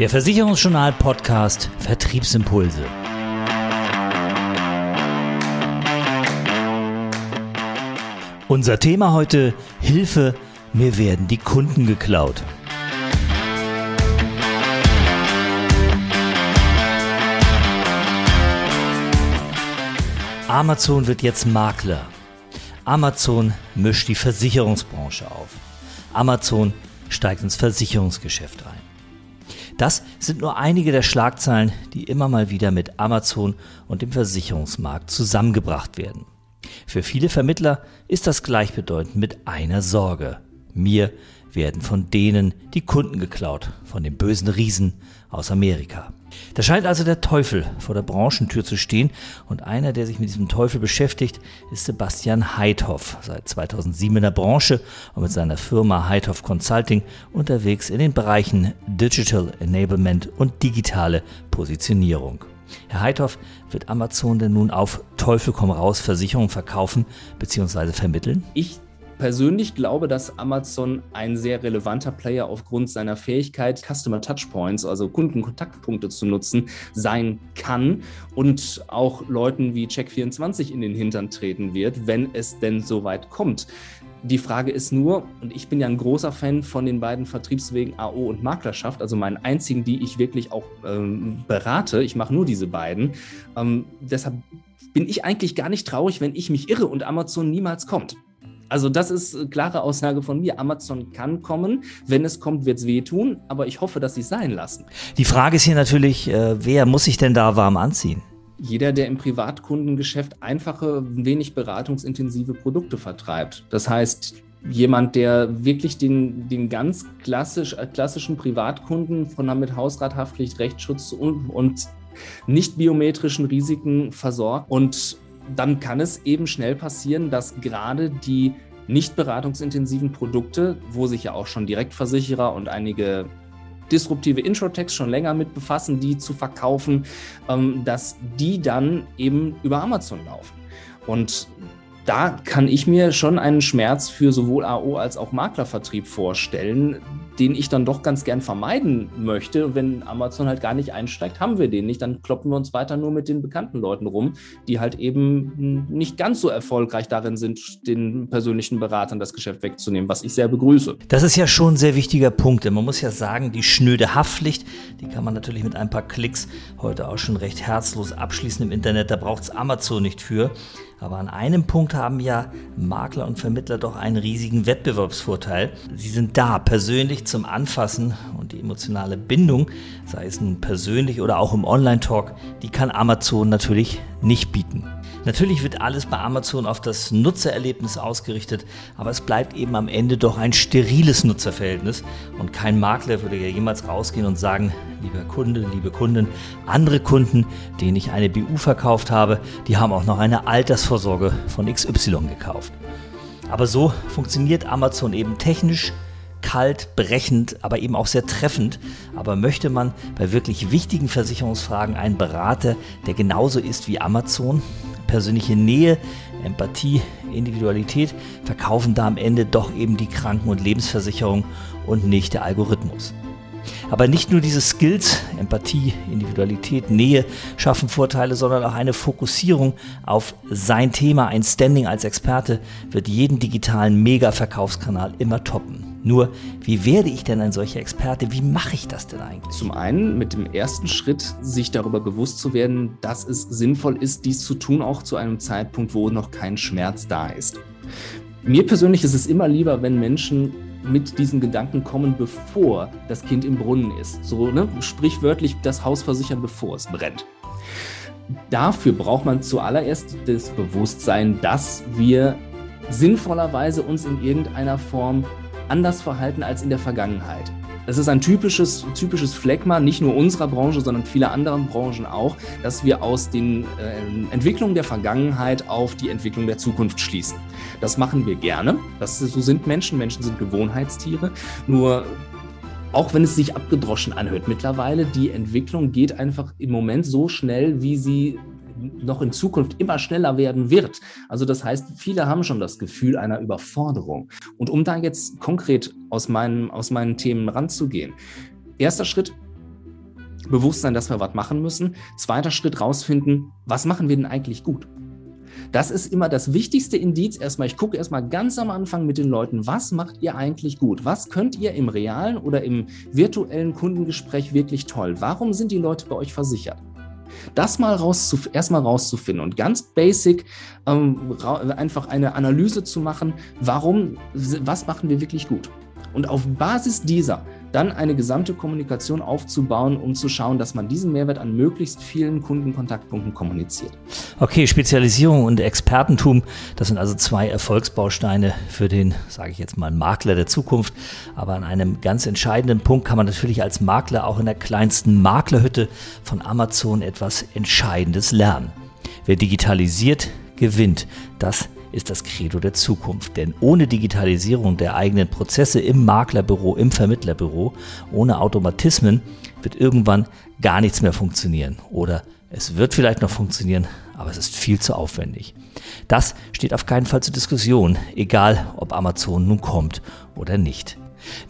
Der Versicherungsjournal Podcast Vertriebsimpulse. Unser Thema heute Hilfe, mir werden die Kunden geklaut. Amazon wird jetzt Makler. Amazon mischt die Versicherungsbranche auf. Amazon steigt ins Versicherungsgeschäft ein. Das sind nur einige der Schlagzeilen, die immer mal wieder mit Amazon und dem Versicherungsmarkt zusammengebracht werden. Für viele Vermittler ist das gleichbedeutend mit einer Sorge. Mir werden von denen die Kunden geklaut, von dem bösen Riesen aus Amerika. Da scheint also der Teufel vor der Branchentür zu stehen und einer, der sich mit diesem Teufel beschäftigt, ist Sebastian Heidhoff, seit 2007 in der Branche und mit seiner Firma Heidhoff Consulting unterwegs in den Bereichen Digital Enablement und digitale Positionierung. Herr Heidhoff, wird Amazon denn nun auf Teufel komm raus Versicherungen verkaufen bzw. vermitteln? Ich persönlich glaube, dass Amazon ein sehr relevanter Player aufgrund seiner Fähigkeit, Customer Touchpoints, also Kundenkontaktpunkte zu nutzen, sein kann und auch Leuten wie Check24 in den Hintern treten wird, wenn es denn so weit kommt. Die Frage ist nur, und ich bin ja ein großer Fan von den beiden Vertriebswegen AO und Maklerschaft, also meinen einzigen, die ich wirklich auch ähm, berate. Ich mache nur diese beiden. Ähm, deshalb bin ich eigentlich gar nicht traurig, wenn ich mich irre und Amazon niemals kommt. Also das ist eine klare Aussage von mir. Amazon kann kommen. Wenn es kommt, wird es wehtun. Aber ich hoffe, dass sie es sein lassen. Die Frage ist hier natürlich, äh, wer muss sich denn da warm anziehen? jeder, der im Privatkundengeschäft einfache, wenig beratungsintensive Produkte vertreibt. Das heißt, jemand, der wirklich den, den ganz klassisch, äh, klassischen Privatkunden von mit Hausrathaftpflicht, Rechtsschutz und, und nicht biometrischen Risiken versorgt und dann kann es eben schnell passieren, dass gerade die nicht beratungsintensiven Produkte, wo sich ja auch schon Direktversicherer und einige disruptive Introtechs schon länger mit befassen, die zu verkaufen, ähm, dass die dann eben über Amazon laufen. Und da kann ich mir schon einen Schmerz für sowohl AO als auch Maklervertrieb vorstellen, den ich dann doch ganz gern vermeiden möchte. Wenn Amazon halt gar nicht einsteigt, haben wir den nicht. Dann kloppen wir uns weiter nur mit den bekannten Leuten rum, die halt eben nicht ganz so erfolgreich darin sind, den persönlichen Beratern das Geschäft wegzunehmen, was ich sehr begrüße. Das ist ja schon ein sehr wichtiger Punkt. Man muss ja sagen, die schnöde Haftpflicht, die kann man natürlich mit ein paar Klicks heute auch schon recht herzlos abschließen im Internet. Da braucht es Amazon nicht für. Aber an einem Punkt haben ja Makler und Vermittler doch einen riesigen Wettbewerbsvorteil. Sie sind da, persönlich zum Anfassen und die emotionale Bindung, sei es nun persönlich oder auch im Online-Talk, die kann Amazon natürlich nicht bieten. Natürlich wird alles bei Amazon auf das Nutzererlebnis ausgerichtet, aber es bleibt eben am Ende doch ein steriles Nutzerverhältnis und kein Makler würde ja jemals rausgehen und sagen, lieber Kunde, liebe Kundin, andere Kunden, denen ich eine BU verkauft habe, die haben auch noch eine Altersvorsorge von XY gekauft. Aber so funktioniert Amazon eben technisch, kalt, brechend, aber eben auch sehr treffend. Aber möchte man bei wirklich wichtigen Versicherungsfragen einen Berater, der genauso ist wie Amazon, persönliche Nähe, Empathie, Individualität verkaufen da am Ende doch eben die Kranken- und Lebensversicherung und nicht der Algorithmus. Aber nicht nur diese Skills, Empathie, Individualität, Nähe schaffen Vorteile, sondern auch eine Fokussierung auf sein Thema, ein Standing als Experte wird jeden digitalen Mega-Verkaufskanal immer toppen. Nur, wie werde ich denn ein solcher Experte? Wie mache ich das denn eigentlich? Zum einen mit dem ersten Schritt, sich darüber bewusst zu werden, dass es sinnvoll ist, dies zu tun, auch zu einem Zeitpunkt, wo noch kein Schmerz da ist. Mir persönlich ist es immer lieber, wenn Menschen mit diesen Gedanken kommen, bevor das Kind im Brunnen ist. So ne? sprichwörtlich das Haus versichern, bevor es brennt. Dafür braucht man zuallererst das Bewusstsein, dass wir sinnvollerweise uns in irgendeiner Form anders verhalten als in der Vergangenheit. Das ist ein typisches, typisches Phlegma, nicht nur unserer Branche, sondern vieler anderen Branchen auch, dass wir aus den äh, Entwicklungen der Vergangenheit auf die Entwicklung der Zukunft schließen. Das machen wir gerne. Das, so sind Menschen. Menschen sind Gewohnheitstiere. Nur auch wenn es sich abgedroschen anhört mittlerweile, die Entwicklung geht einfach im Moment so schnell, wie sie noch in Zukunft immer schneller werden wird. Also das heißt, viele haben schon das Gefühl einer Überforderung. Und um da jetzt konkret aus meinen, aus meinen Themen ranzugehen, erster Schritt, Bewusstsein, dass wir was machen müssen. Zweiter Schritt rausfinden, was machen wir denn eigentlich gut? Das ist immer das wichtigste Indiz erstmal. Ich gucke erstmal ganz am Anfang mit den Leuten, was macht ihr eigentlich gut? Was könnt ihr im realen oder im virtuellen Kundengespräch wirklich toll? Warum sind die Leute bei euch versichert? Das mal rauszuf erstmal rauszufinden und ganz basic ähm, einfach eine Analyse zu machen, warum, was machen wir wirklich gut? Und auf Basis dieser dann eine gesamte Kommunikation aufzubauen, um zu schauen, dass man diesen Mehrwert an möglichst vielen Kundenkontaktpunkten kommuniziert. Okay, Spezialisierung und Expertentum, das sind also zwei Erfolgsbausteine für den, sage ich jetzt mal, Makler der Zukunft. Aber an einem ganz entscheidenden Punkt kann man natürlich als Makler auch in der kleinsten Maklerhütte von Amazon etwas Entscheidendes lernen. Wer digitalisiert, gewinnt. Das ist das Credo der Zukunft. Denn ohne Digitalisierung der eigenen Prozesse im Maklerbüro, im Vermittlerbüro, ohne Automatismen wird irgendwann gar nichts mehr funktionieren. Oder es wird vielleicht noch funktionieren, aber es ist viel zu aufwendig. Das steht auf keinen Fall zur Diskussion, egal ob Amazon nun kommt oder nicht.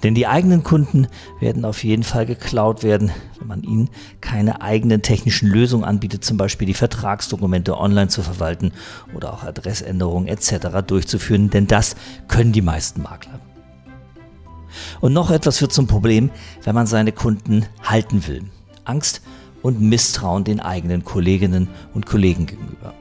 Denn die eigenen Kunden werden auf jeden Fall geklaut werden, wenn man ihnen keine eigenen technischen Lösungen anbietet, zum Beispiel die Vertragsdokumente online zu verwalten oder auch Adressänderungen etc. durchzuführen, denn das können die meisten Makler. Und noch etwas wird zum Problem, wenn man seine Kunden halten will. Angst und Misstrauen den eigenen Kolleginnen und Kollegen gegenüber.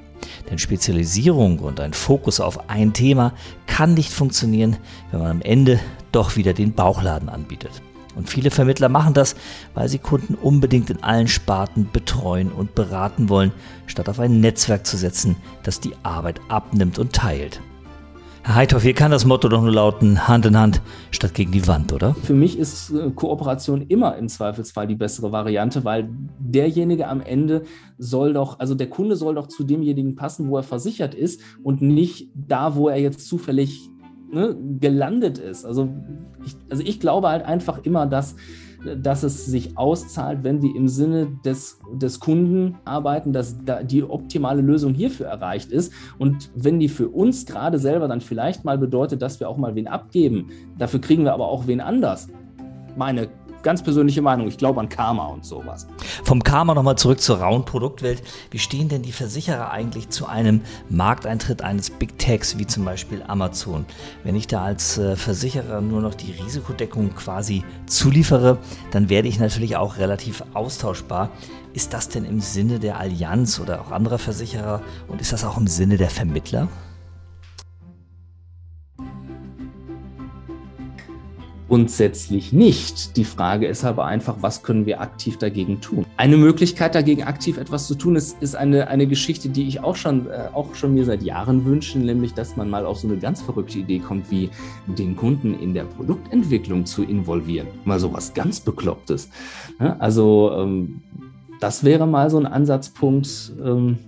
Denn Spezialisierung und ein Fokus auf ein Thema kann nicht funktionieren, wenn man am Ende doch wieder den Bauchladen anbietet. Und viele Vermittler machen das, weil sie Kunden unbedingt in allen Sparten betreuen und beraten wollen, statt auf ein Netzwerk zu setzen, das die Arbeit abnimmt und teilt. Herr Heithoff, hier kann das Motto doch nur lauten, Hand in Hand statt gegen die Wand, oder? Für mich ist äh, Kooperation immer im Zweifelsfall die bessere Variante, weil derjenige am Ende soll doch, also der Kunde soll doch zu demjenigen passen, wo er versichert ist und nicht da, wo er jetzt zufällig ne, gelandet ist. Also ich, also ich glaube halt einfach immer, dass dass es sich auszahlt, wenn wir im Sinne des, des Kunden arbeiten, dass da die optimale Lösung hierfür erreicht ist. Und wenn die für uns gerade selber dann vielleicht mal bedeutet, dass wir auch mal wen abgeben, dafür kriegen wir aber auch wen anders. Meine ganz persönliche Meinung. Ich glaube an Karma und sowas. Vom Karma nochmal zurück zur rauen Produktwelt. Wie stehen denn die Versicherer eigentlich zu einem Markteintritt eines Big Techs wie zum Beispiel Amazon? Wenn ich da als äh, Versicherer nur noch die Risikodeckung quasi zuliefere, dann werde ich natürlich auch relativ austauschbar. Ist das denn im Sinne der Allianz oder auch anderer Versicherer und ist das auch im Sinne der Vermittler? Grundsätzlich nicht. Die Frage ist aber einfach, was können wir aktiv dagegen tun? Eine Möglichkeit dagegen aktiv etwas zu tun, ist, ist eine, eine Geschichte, die ich auch schon, äh, auch schon mir seit Jahren wünsche, nämlich, dass man mal auf so eine ganz verrückte Idee kommt, wie den Kunden in der Produktentwicklung zu involvieren. Mal so was ganz Beklopptes. Ja, also, ähm, das wäre mal so ein Ansatzpunkt, ähm,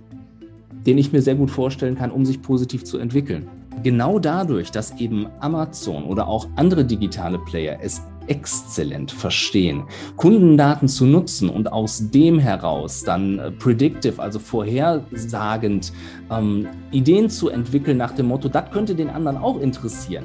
den ich mir sehr gut vorstellen kann, um sich positiv zu entwickeln. Genau dadurch, dass eben Amazon oder auch andere digitale Player es exzellent verstehen, Kundendaten zu nutzen und aus dem heraus dann äh, predictive, also vorhersagend ähm, Ideen zu entwickeln nach dem Motto, das könnte den anderen auch interessieren.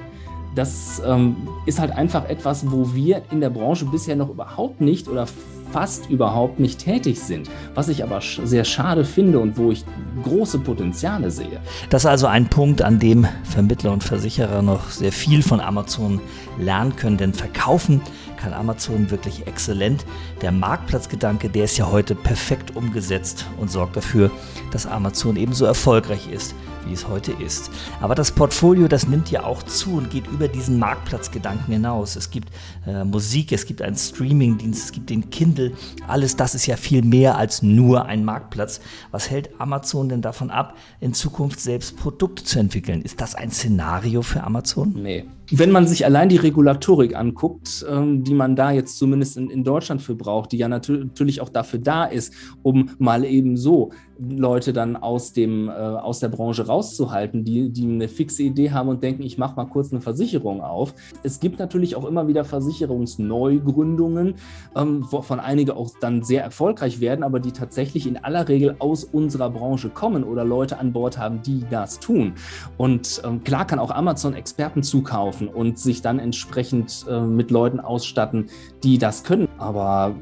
Das ähm, ist halt einfach etwas, wo wir in der Branche bisher noch überhaupt nicht oder fast überhaupt nicht tätig sind, was ich aber sehr schade finde und wo ich große Potenziale sehe. Das ist also ein Punkt, an dem Vermittler und Versicherer noch sehr viel von Amazon lernen können, denn verkaufen kann Amazon wirklich exzellent. Der Marktplatzgedanke, der ist ja heute perfekt umgesetzt und sorgt dafür, dass Amazon ebenso erfolgreich ist wie es heute ist. Aber das Portfolio, das nimmt ja auch zu und geht über diesen Marktplatzgedanken hinaus. Es gibt äh, Musik, es gibt einen Streamingdienst, es gibt den Kindle. Alles das ist ja viel mehr als nur ein Marktplatz. Was hält Amazon denn davon ab, in Zukunft selbst Produkte zu entwickeln? Ist das ein Szenario für Amazon? Nee. Wenn man sich allein die Regulatorik anguckt, ähm, die man da jetzt zumindest in, in Deutschland für braucht, die ja natürlich auch dafür da ist, um mal eben so Leute dann aus, dem, äh, aus der Branche rauszuhalten, die, die eine fixe Idee haben und denken, ich mache mal kurz eine Versicherung auf. Es gibt natürlich auch immer wieder Versicherungsneugründungen, ähm, wovon einige auch dann sehr erfolgreich werden, aber die tatsächlich in aller Regel aus unserer Branche kommen oder Leute an Bord haben, die das tun. Und ähm, klar kann auch Amazon Experten zukaufen und sich dann entsprechend äh, mit Leuten ausstatten, die das können. Aber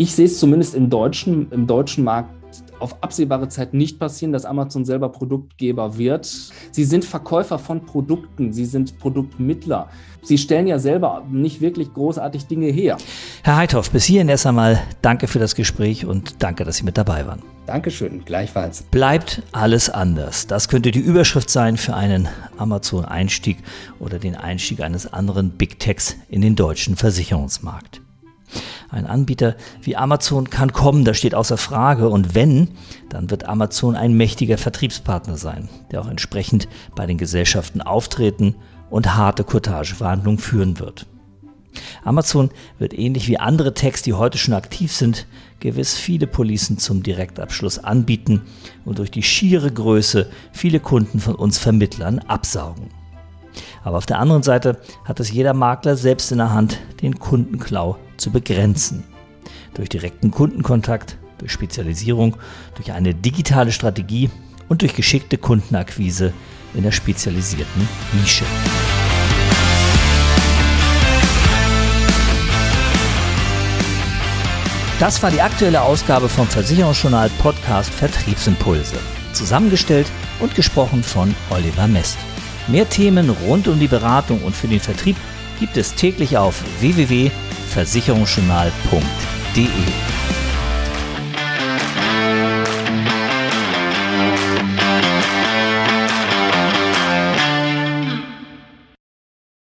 Ich sehe es zumindest im deutschen, im deutschen Markt auf absehbare Zeit nicht passieren, dass Amazon selber Produktgeber wird. Sie sind Verkäufer von Produkten, sie sind Produktmittler. Sie stellen ja selber nicht wirklich großartig Dinge her. Herr Heithoff, bis hierhin erst einmal danke für das Gespräch und danke, dass Sie mit dabei waren. Dankeschön, gleichfalls. Bleibt alles anders. Das könnte die Überschrift sein für einen Amazon-Einstieg oder den Einstieg eines anderen Big Techs in den deutschen Versicherungsmarkt. Ein Anbieter wie Amazon kann kommen, das steht außer Frage. Und wenn, dann wird Amazon ein mächtiger Vertriebspartner sein, der auch entsprechend bei den Gesellschaften auftreten und harte Courtageverhandlungen führen wird. Amazon wird ähnlich wie andere Techs, die heute schon aktiv sind, gewiss viele Policen zum Direktabschluss anbieten und durch die schiere Größe viele Kunden von uns Vermittlern absaugen. Aber auf der anderen Seite hat es jeder Makler selbst in der Hand, den Kundenklau zu begrenzen. Durch direkten Kundenkontakt, durch Spezialisierung, durch eine digitale Strategie und durch geschickte Kundenakquise in der spezialisierten Nische. Das war die aktuelle Ausgabe vom Versicherungsjournal Podcast Vertriebsimpulse. Zusammengestellt und gesprochen von Oliver Mest. Mehr Themen rund um die Beratung und für den Vertrieb gibt es täglich auf www.versicherungsjournal.de.